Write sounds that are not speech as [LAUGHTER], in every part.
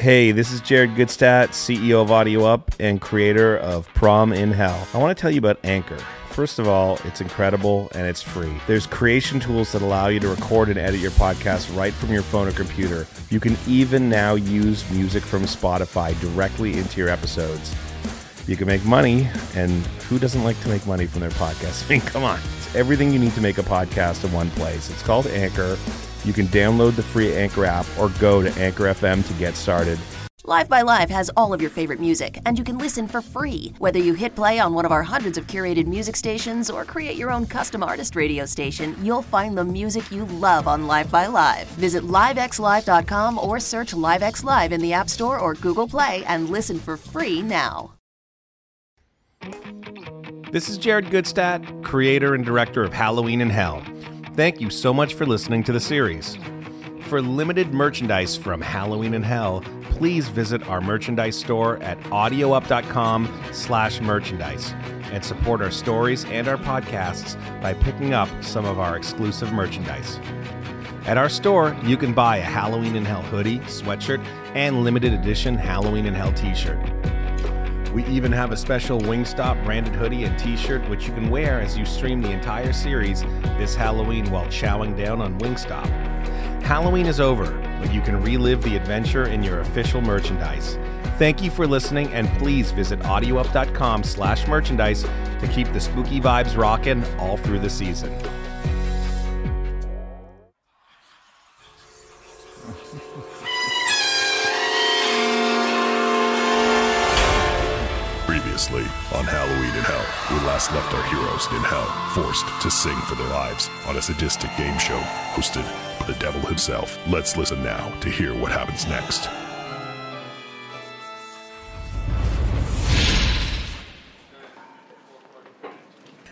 Hey, this is Jared Gutstadt, CEO of Audio Up and creator of Prom in Hell. I want to tell you about Anchor. First of all, it's incredible and it's free. There's creation tools that allow you to record and edit your podcast right from your phone or computer. You can even now use music from Spotify directly into your episodes. You can make money, and who doesn't like to make money from their podcast? I [LAUGHS] mean, come on. It's everything you need to make a podcast in one place. It's called Anchor. You can download the free Anchor app or go to Anchor FM to get started. Live by Live has all of your favorite music, and you can listen for free. Whether you hit play on one of our hundreds of curated music stations or create your own custom artist radio station, you'll find the music you love on Live by Live. Visit livexlive.com or search LiveX Live in the App Store or Google Play and listen for free now. This is Jared Gutstadt, creator and director of Halloween in Hell. Thank you so much for listening to the series. For limited merchandise from Halloween in Hell, please visit our merchandise store at audioup.com slash merchandise and support our stories and our podcasts by picking up some of our exclusive merchandise. At our store, you can buy a Halloween in Hell hoodie, sweatshirt, and limited edition Halloween in Hell t-shirt. We even have a special Wingstop branded hoodie and t shirt, which you can wear as you stream the entire series this Halloween while chowing down on Wingstop. Halloween is over, but you can relive the adventure in your official merchandise. Thank you for listening, and please visit audioup.com slash merchandise to keep the spooky vibes rocking all through the season. On Halloween in Hell, we last left our heroes in hell, forced to sing for their lives on a sadistic game show hosted by the devil himself. Let's listen now to hear what happens next.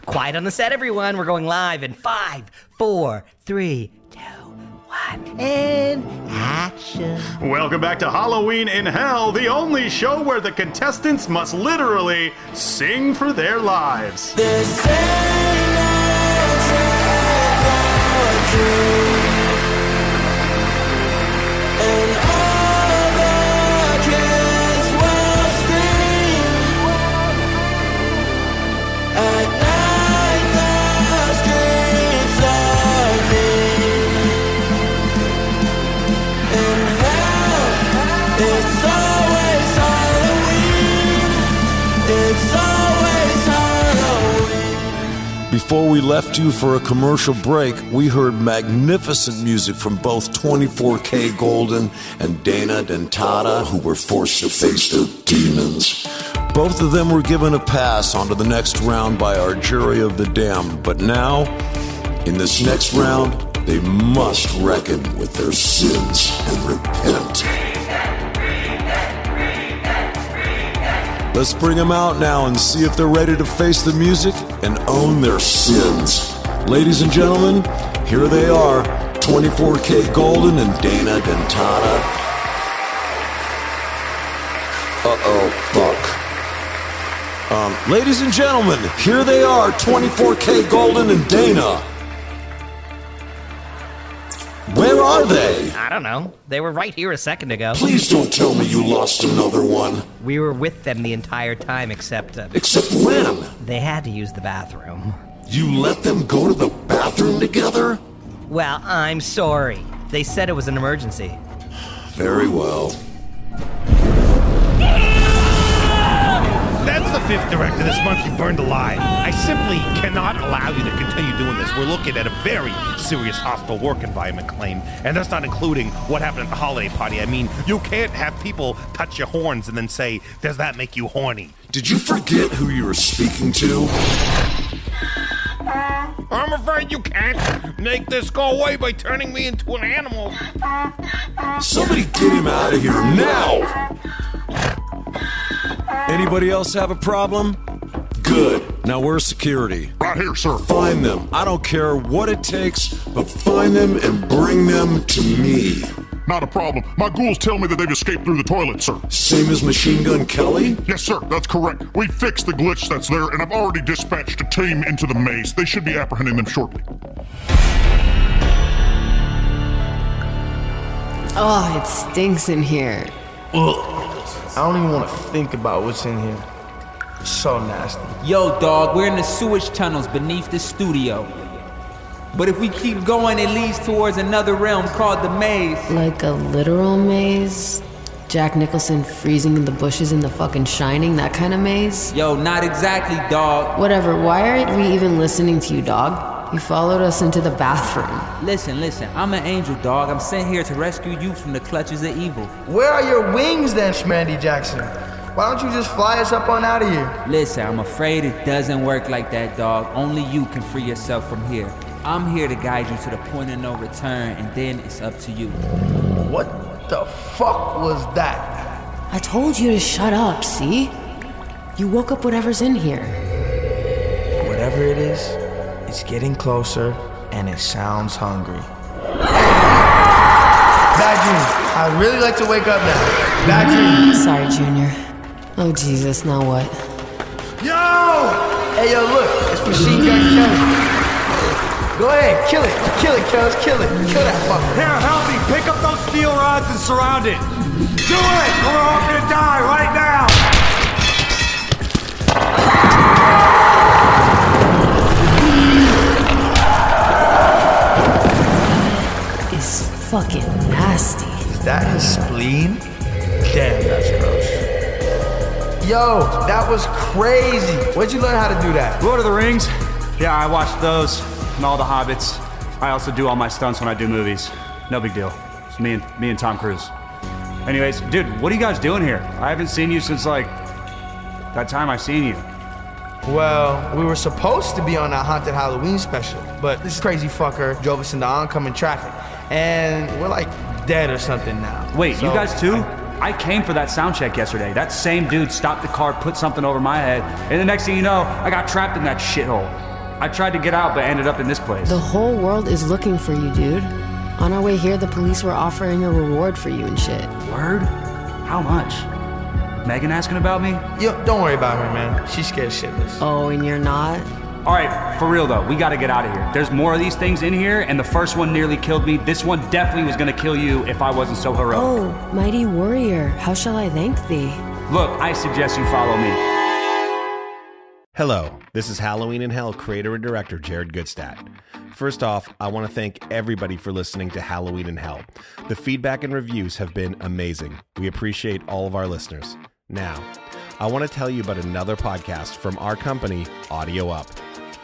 Quiet on the set, everyone. We're going live in five, four, three, two, one, and action. Welcome back to Halloween in Hell, the only show where the contestants must literally sing for their lives. Before we left you for a commercial break, we heard magnificent music from both 24kGoldn and Dana Dentata, who were forced to face their demons. Both of them were given a pass onto the next round by our jury of the damned, but now, in this next round, they must reckon with their sins and repent. Let's bring them out now and see if they're ready to face the music and own their sins. Ladies and gentlemen, here they are 24kGoldn and Dana Dentata. Uh oh, fuck. Um, ladies and gentlemen, here they are 24kGoldn and Dana. Where are they? I don't know. They were right here a second ago. Please don't tell me you lost another one. We were with them the entire time, except uh, Except when? they had to use the bathroom. You let them go to the bathroom together? Well, I'm sorry. They said it was an emergency. Very well. That's the fifth director this month you burned alive. I simply cannot allow you to continue doing this. We're looking at a very serious hostile work environment claim, and that's not including what happened at the holiday party. I mean, you can't have people touch your horns and then say, Does that make you horny? Did you forget who you were speaking to? Uh, I'm afraid you can't make this go away by turning me into an animal. Somebody get him out of here now! Anybody else have a problem? Good. Now where's security? Right here, sir. Find them. I don't care what it takes, but find them and bring them to me. Not a problem. My ghouls tell me that they've escaped through the toilet, sir. Same as Machine Gun Kelly? Yes, sir, that's correct. We fixed the glitch that's there, and I've already dispatched a team into the maze. They should be apprehending them shortly. Oh, it stinks in here. I don't even want to think about what's in here. It's so nasty. Yo, dog, we're in the sewage tunnels beneath the studio. But if we keep going, it leads towards another realm called the maze. Like a literal maze? Jack Nicholson freezing in the bushes in the fucking Shining, that kind of maze? Yo, not exactly, dog. Whatever, why aren't we even listening to you, dog? You followed us into the bathroom. Listen, listen, I'm an angel, dog. I'm sent here to rescue you from the clutches of evil. Where are your wings then, Schmandy Jackson? Why don't you just fly us up on out of here? Listen, I'm afraid it doesn't work like that, dog. Only you can free yourself from here. I'm here to guide you to the point of no return, and then it's up to you. What the fuck was that? I told you to shut up, see? You woke up whatever's in here. Whatever it is, it's getting closer and it sounds hungry. Bad dream. I'd really like to wake up now. Bad dream. Sorry, Junior. Oh, Jesus, now what? Yo! Hey, yo, look. It's Machine Gun Kelly. Go ahead, kill it. Kill it, Kels. Kill it. Kill that fucker. Here, help me. Pick up those steel rods and surround it. Do it, or we're all gonna die right now. Fucking nasty. Is that his spleen? Damn, that's gross. Yo, that was crazy. Where'd you learn how to do that? Lord of the Rings. Yeah, I watched those and all the Hobbits. I also do all my stunts when I do movies. No big deal. It's me and me and Tom Cruise. Anyways, dude, what are you guys doing here? I haven't seen you since like that time I seen you. Well, we were supposed to be on that haunted Halloween special, but this crazy fucker drove us into oncoming traffic, and we're like dead or something now. Wait, you guys too? I came for that sound check yesterday. That same dude stopped the car, put something over my head, and the next thing you know, I got trapped in that shithole. I tried to get out, but ended up in this place. The whole world is looking for you, dude. On our way here, the police were offering a reward for you and shit. Word? How much? Megan asking about me? Yo, don't worry about her, man. She's scared shitless. Oh, and you're not? All right, for real though, we gotta get out of here. There's more of these things in here, and the first one nearly killed me. This one definitely was gonna kill you if I wasn't so heroic. Oh, mighty warrior, how shall I thank thee? Look, I suggest you follow me. Hello, this is Halloween in Hell creator and director Jared Gutstadt. First off, I want to thank everybody for listening to Halloween in Hell. The feedback and reviews have been amazing. We appreciate all of our listeners. Now, I want to tell you about another podcast from our company, Audio Up.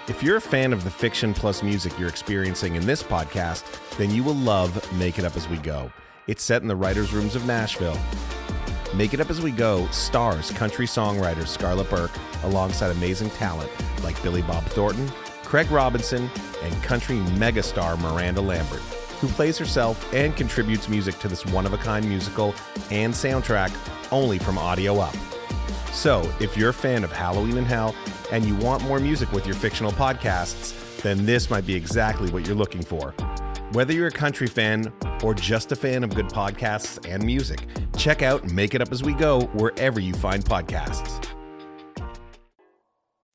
If you're a fan of the fiction plus music you're experiencing in this podcast, then you will love Make It Up As We Go. It's set in the writers' rooms of Nashville. Make It Up As We Go stars country songwriter Scarlett Burke alongside amazing talent like Billy Bob Thornton, Craig Robinson, and country megastar Miranda Lambert, who plays herself and contributes music to this one of a kind musical and soundtrack only from Audio Up. So, if you're a fan of Halloween in Hell and you want more music with your fictional podcasts, then this might be exactly what you're looking for. Whether you're a country fan or just a fan of good podcasts and music, check out Make It Up As We Go wherever you find podcasts.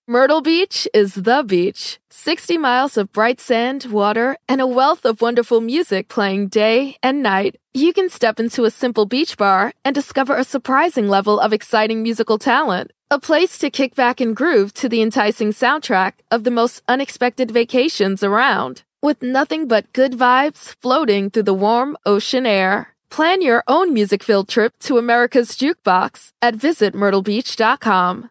Myrtle Beach is the beach. 60 miles of bright sand, water, and a wealth of wonderful music playing day and night. You can step into a simple beach bar and discover a surprising level of exciting musical talent. A place to kick back and groove to the enticing soundtrack of the most unexpected vacations around. With nothing but good vibes floating through the warm ocean air. Plan your own music field trip to America's Jukebox at visitmyrtlebeach.com.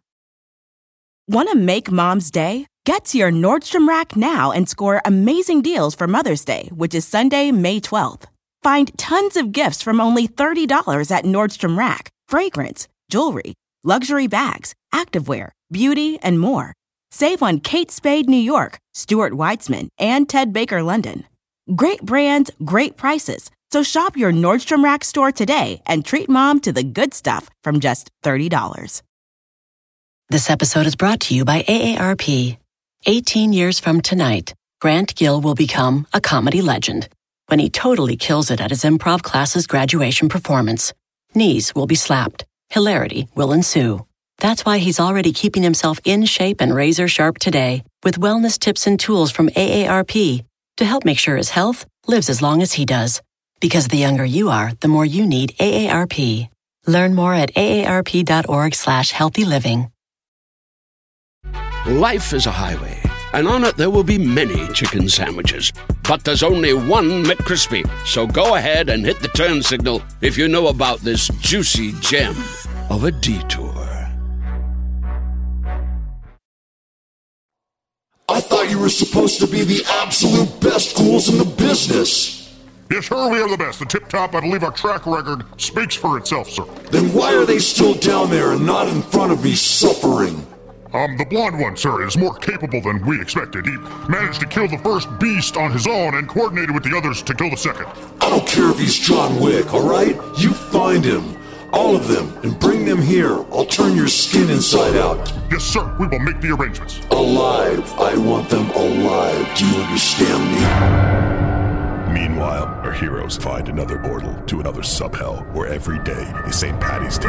Want to make mom's day? Get to your Nordstrom Rack now and score amazing deals for Mother's Day, which is Sunday, May 12th. Find tons of gifts from only $30 at Nordstrom Rack fragrance, jewelry, luxury bags, activewear, beauty, and more. Save on Kate Spade New York, Stuart Weitzman, and Ted Baker London. Great brands, great prices. So shop your Nordstrom Rack store today and treat mom to the good stuff from just $30. This episode is brought to you by AARP. 18 years from tonight, Grant Gill will become a comedy legend when he totally kills it at his improv class's graduation performance. Knees will be slapped. Hilarity will ensue. That's why he's already keeping himself in shape and razor sharp today with wellness tips and tools from AARP to help make sure his health lives as long as he does. Because the younger you are, the more you need AARP. Learn more at aarp.org slash healthy living. Life is a highway, and on it there will be many chicken sandwiches. But there's only one McCrispy. So go ahead and hit the turn signal if you know about this juicy gem of a detour. I thought you were supposed to be the absolute best ghouls in the business. Yes, sir, we are the best. The tip top, I believe our track record speaks for itself, sir. Then why are they still down there and not in front of me suffering? Um, the blonde one, sir, is more capable than we expected. He managed to kill the first beast on his own and coordinated with the others to kill the second. I don't care if he's John Wick, alright? You find him. All of them, and bring them here. I'll turn your skin inside out. Yes, sir, we will make the arrangements. Alive. I want them alive. Do you understand me? Meanwhile, our heroes find another portal to another sub-hell where every day is St. Patty's Day.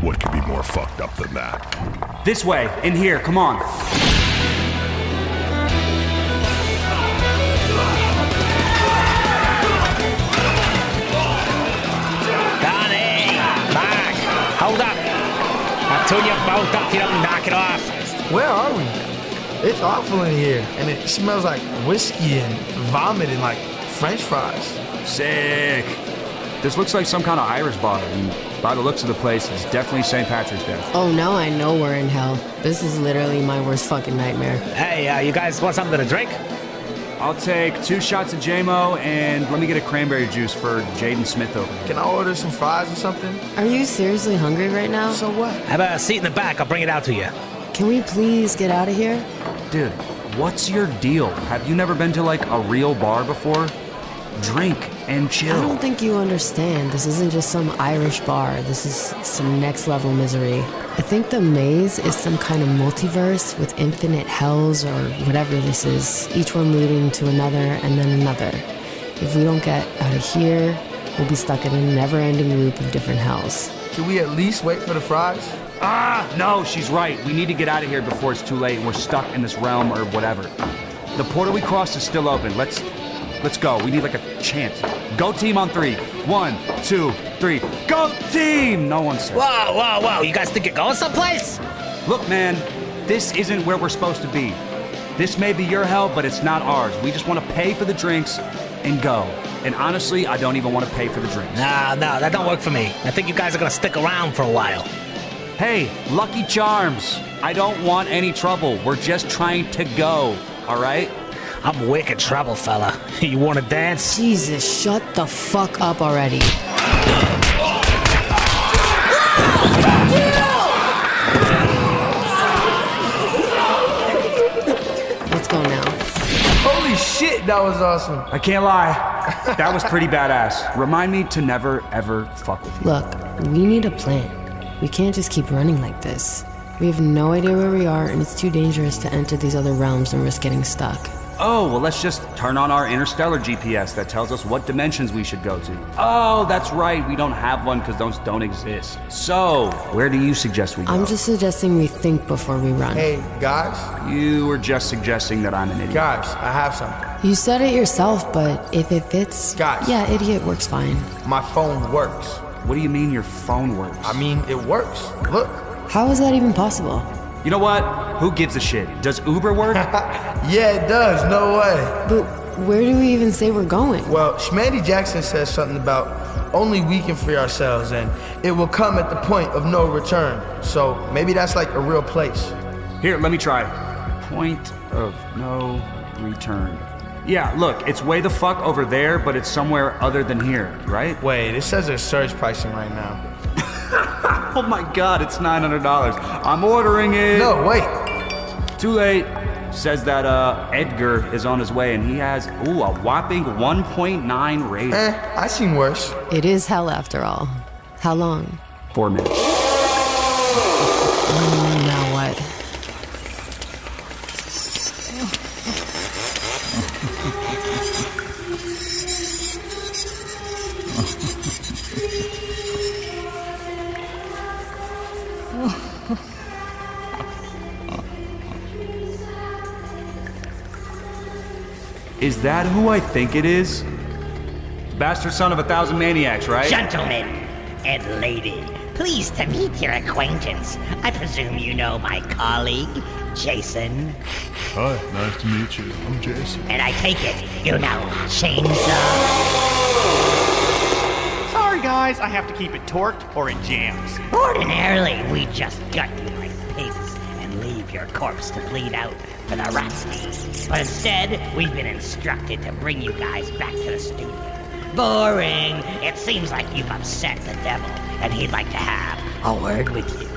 What could be more fucked up than that? This way, in here, come on. Danny! Back! Hold up! I told you both up you don't knock it off. Where are we? It's awful in here, and it smells like whiskey and vomit and like French fries. Sick. This looks like some kind of Irish bar, and by the looks of the place, it's definitely St. Patrick's Day. Oh, now I know we're in hell. This is literally my worst fucking nightmare. Hey, uh, you guys want something to drink? I'll take two shots of JMO and let me get a cranberry juice for Jaden Smith over. Can I order some fries or something? Are you seriously hungry right now? So what? Have a seat in the back. I'll bring it out to you. Can we please get out of here? Dude, what's your deal? Have you never been to like a real bar before? Drink and chill. I don't think you understand. This isn't just some Irish bar. This is some next level misery. I think the maze is some kind of multiverse with infinite hells or whatever this is, each one leading to another and then another. If we don't get out of here, we'll be stuck in a never ending loop of different hells. Can we at least wait for the fries? Ah, no, she's right. We need to get out of here before it's too late and we're stuck in this realm or whatever. The portal we crossed is still open. Let's let's go. We need like a chant. Go team on three. One, two, three. Go team! No one said. Whoa, whoa, whoa. You guys think you're going someplace? Look, man, this isn't where we're supposed to be. This may be your hell, but it's not ours. We just want to pay for the drinks and go. And honestly, I don't even want to pay for the drinks. Nah, no, that don't work for me. I think you guys are gonna stick around for a while. Hey, Lucky Charms, I don't want any trouble. We're just trying to go, all right? I'm wicked trouble, fella. [LAUGHS] You wanna dance? Jesus, shut the fuck up already. That was awesome. I can't lie. That was pretty badass. Remind me to never, ever fuck with you. Look, we need a plan. We can't just keep running like this. We have no idea where we are, and it's too dangerous to enter these other realms and risk getting stuck. Oh, well, let's just turn on our interstellar GPS that tells us what dimensions we should go to. Oh, that's right. We don't have one because those don't exist. So, where do you suggest we go? I'm just suggesting we think before we run. Hey, guys. You were just suggesting that I'm an idiot. Guys, I have something. You said it yourself, but if it fits. Guys. Yeah, idiot works fine. My phone works. What do you mean your phone works? I mean, it works. Look. How is that even possible? You know what? Who gives a shit? Does Uber work? [LAUGHS] yeah, it does. No way. But where do we even say we're going? Well, Schmandy Jackson says something about only we can free ourselves and it will come at the point of no return. So maybe that's like a real place. Here, let me try. Point of no return. Yeah, look, it's way the fuck over there, but it's somewhere other than here, right? Wait, it says there's surge pricing right now. Oh my god, it's $900. I'm ordering it. No, wait. Too late. Says that uh, Edgar is on his way and he has, ooh, a whopping 1.9 rating. Eh, I seen worse. It is hell after all. How long? Four minutes. Oh, now what? [LAUGHS] Is that who I think it is? Bastard son of a thousand maniacs, right? Gentlemen and lady, pleased to meet your acquaintance. I presume you know my colleague, Jason. Hi, nice to meet you. I'm Jason. And I take it you know Chainsaw. Sorry, guys, I have to keep it torqued or it jams. Ordinarily, we just gut you like pigs and leave your corpse to bleed out for the rats. But instead, we've been instructed to bring you guys back to the studio. Boring. It seems like you've upset the devil, and he'd like to have a word with you.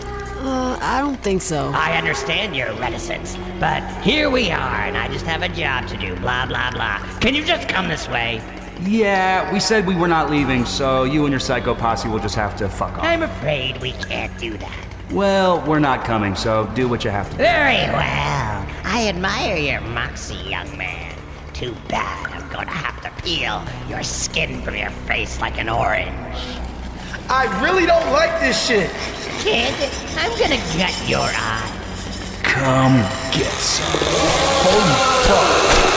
Uh, I don't think so. I understand your reticence, but here we are, and I just have a job to do, blah, blah, blah. Can you just come this way? Yeah, we said we were not leaving, so you and your psycho posse will just have to fuck off. I'm afraid we can't do that. Well, we're not coming, so do what you have to do. Very well. I admire your moxie, young man. Too bad I'm gonna have to peel your skin from your face like an orange. I really don't like this shit. Kid, I'm gonna gut your eye. Come get some. Holy fuck.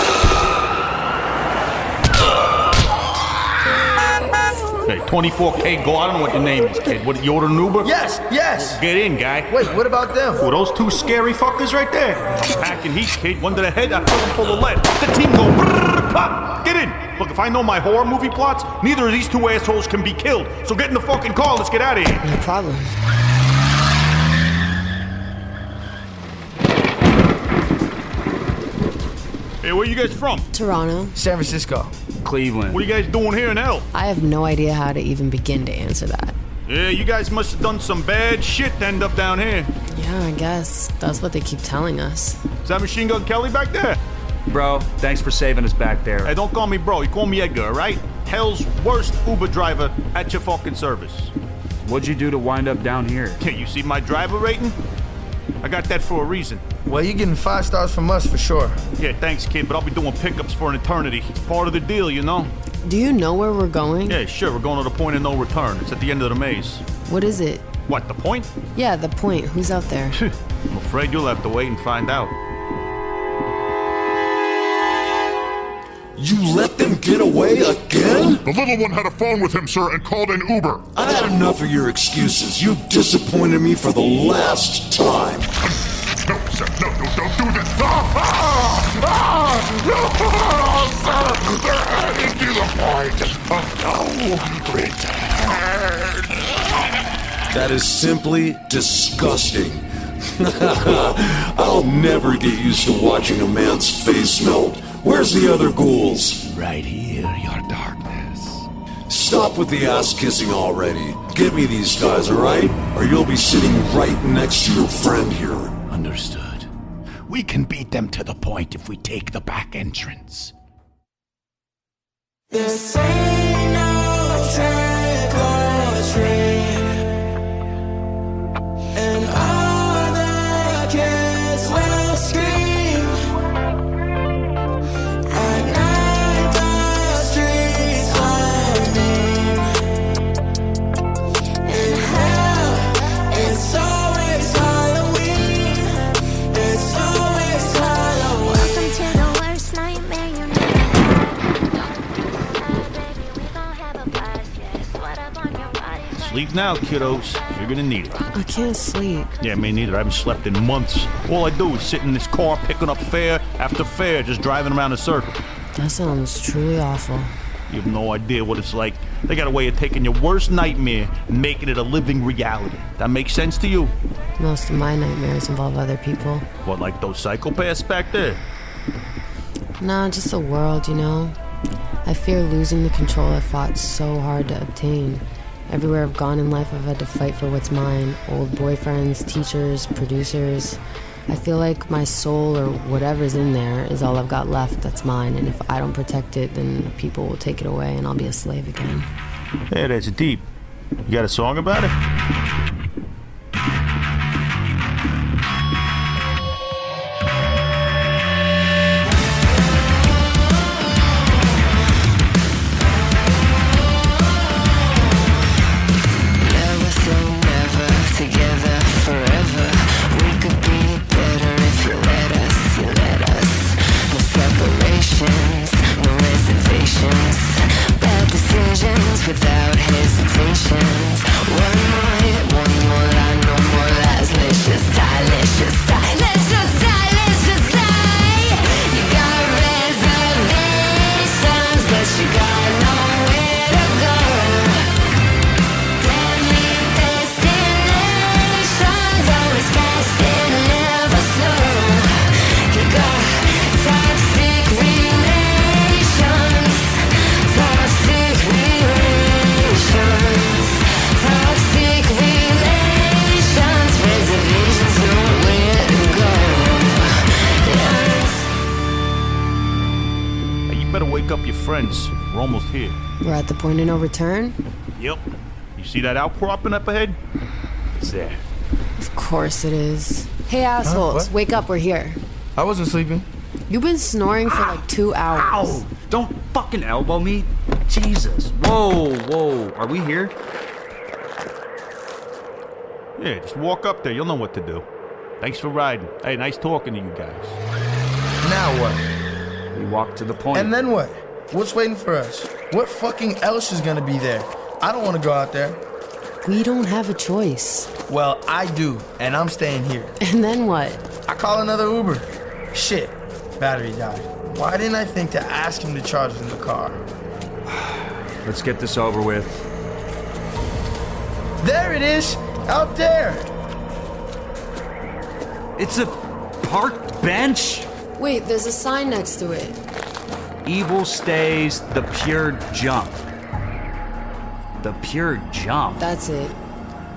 Hey, 24K Go. I don't know what your name is, kid. What, you ordered an Uber? Yes, yes. Get in, guy. Wait, what about them? Well, those two scary fuckers right there. Packing heat, kid. One to the head, I fill them full of lead. The team go brrrr, pop. Get in. Look, if I know my horror movie plots, neither of these two assholes can be killed. So get in the fucking car. Let's get out of here. No problem. Where you guys from? Toronto. San Francisco. Cleveland. What are you guys doing here in hell? I have no idea how to even begin to answer that. Yeah, you guys must have done some bad shit to end up down here. Yeah, I guess. That's what they keep telling us. Is that Machine Gun Kelly back there? Bro, thanks for saving us back there. Hey, don't call me bro. You call me Edgar, right? Hell's worst Uber driver at your fucking service. What'd you do to wind up down here? Yeah, you see my driver rating? I got that for a reason. Well, you're getting five stars from us for sure. Yeah, thanks, kid, but I'll be doing pickups for an eternity. It's part of the deal, you know? Do you know where we're going? Yeah, sure, we're going to the point of no return. It's at the end of the maze. What is it? What, the point? Yeah, the point. Who's out there? [LAUGHS] I'm afraid you'll have to wait and find out. You let them get away again? The little one had a phone with him, sir, and called an Uber. I've had enough of your excuses. You've disappointed me for the last time. No, sir, no, no, don't do this. Ah, ah, ah, no, sir, they're heading to the point of no return. That is simply disgusting. [LAUGHS] I'll never get used to watching a man's face melt. Where's the other ghouls? Right here, your darkness. Stop with the ass kissing already. Get me these guys, alright? Or you'll be sitting right next to your friend here. Understood. We can beat them to the point if we take the back entrance. This ain't no trick or treat. Sleep now, kiddos. You're gonna need it. I can't sleep. Yeah, me neither. I haven't slept in months. All I do is sit in this car picking up fare after fare, just driving around in circles. That sounds truly awful. You have no idea what it's like. They got a way of taking your worst nightmare and making it a living reality. That makes sense to you? Most of my nightmares involve other people. What, like those psychopaths back there? Nah, just the world, you know? I fear losing the control I fought so hard to obtain. Everywhere I've gone in life, I've had to fight for what's mine old boyfriends, teachers, producers. I feel like my soul or whatever's in there is all I've got left that's mine, and if I don't protect it, then people will take it away and I'll be a slave again. Hey, that's deep. You got a song about it? Here. We're at the point of no return? Yep. You see that outcropping up ahead? It's there. Of course it is. Hey, assholes, what? wake up, we're here. I wasn't sleeping. You've been snoring for like two hours. Ow! Don't fucking elbow me. Jesus. Whoa, whoa. Are we here? Yeah, just walk up there. You'll know what to do. Thanks for riding. Hey, nice talking to you guys. Now what? We walk to the point. And then what? What's waiting for us? What fucking else is gonna be there? I don't wanna go out there. We don't have a choice. Well, I do, and I'm staying here. [LAUGHS] And then what? I call another Uber. Shit, battery died. Why didn't I think to ask him to charge in the car? [SIGHS] Let's get this over with. There it is, out there. It's a parked bench. Wait, there's a sign next to it. Evil stays the pure jump. The pure jump. That's it.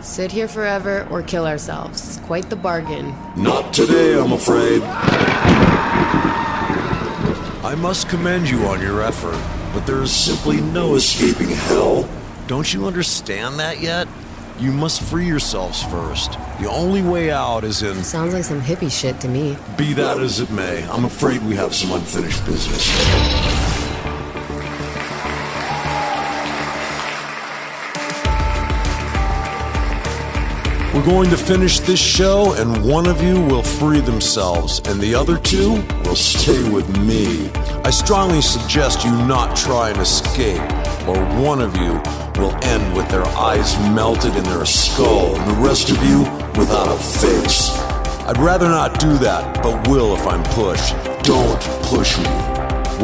Sit here forever or kill ourselves. Quite the bargain. Not today, I'm afraid. I must commend you on your effort, but there is simply no escaping hell. Don't you understand that yet? You must free yourselves first. The only way out is in. Sounds like some hippie shit to me. Be that as it may, I'm afraid we have some unfinished business. We're going to finish this show, and one of you will free themselves, and the other two will stay with me. I strongly suggest you not try and escape, or one of you will end with their eyes melted in their skull, and the rest of you without a face. I'd rather not do that, but will if I'm pushed. Don't push me.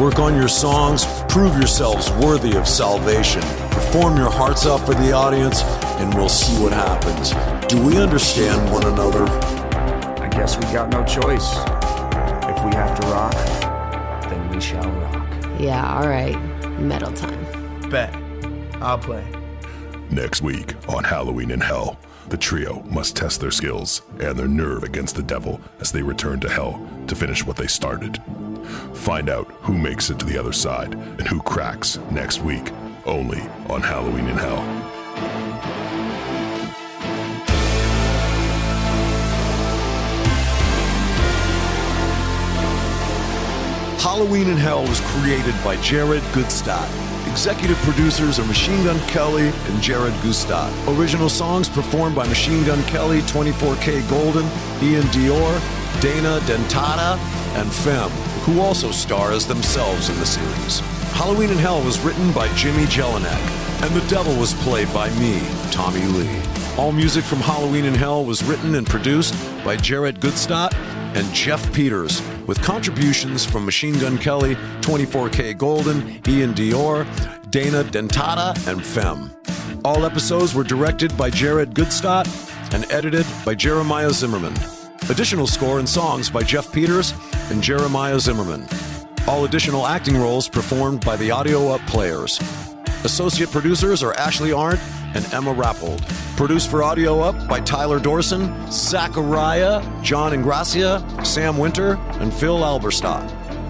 Work on your songs, prove yourselves worthy of salvation, perform your hearts out for the audience, and we'll see what happens. Do we understand one another? I guess we got no choice. If we have to rock, then we shall rock. Yeah, alright. Metal time. Bet. I'll play. Next week on Halloween in Hell, the trio must test their skills and their nerve against the devil as they return to hell to finish what they started. Find out who makes it to the other side and who cracks next week, only on Halloween in Hell. Halloween in Hell was created by Jared Gutstadt. Executive producers are Machine Gun Kelly and Jared Gutstadt. Original songs performed by Machine Gun Kelly, 24K Golden, Iann Dior, Dana Dentata, and Phem, who also star as themselves in the series. Halloween in Hell was written by Jimmy Jellinek, and the devil was played by me, Tommy Lee. All music from Halloween in Hell was written and produced by Jared Gutstadt and Jeff Peters, with contributions from Machine Gun Kelly, 24K Golden, Iann Dior, Dana Dentata, and Phem. All episodes were directed by Jared Gutstadt and edited by Jeremiah Zimmerman. Additional score and songs by Jeff Peters and Jeremiah Zimmerman. All additional acting roles performed by the Audio Up Players. Associate producers are Ashley Arndt and Emma Rappold. Produced for Audio Up by Tyler Dorson, Zachariah, John Ingracia, Sam Winter, and Phil Alberstadt.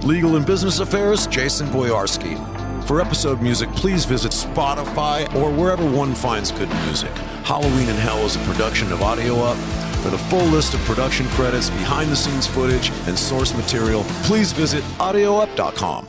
Legal and Business Affairs, Jason Boyarski. For episode music, please visit Spotify or wherever one finds good music. Halloween in Hell is a production of Audio Up. For the full list of production credits, behind the scenes footage, and source material, please visit audioup.com.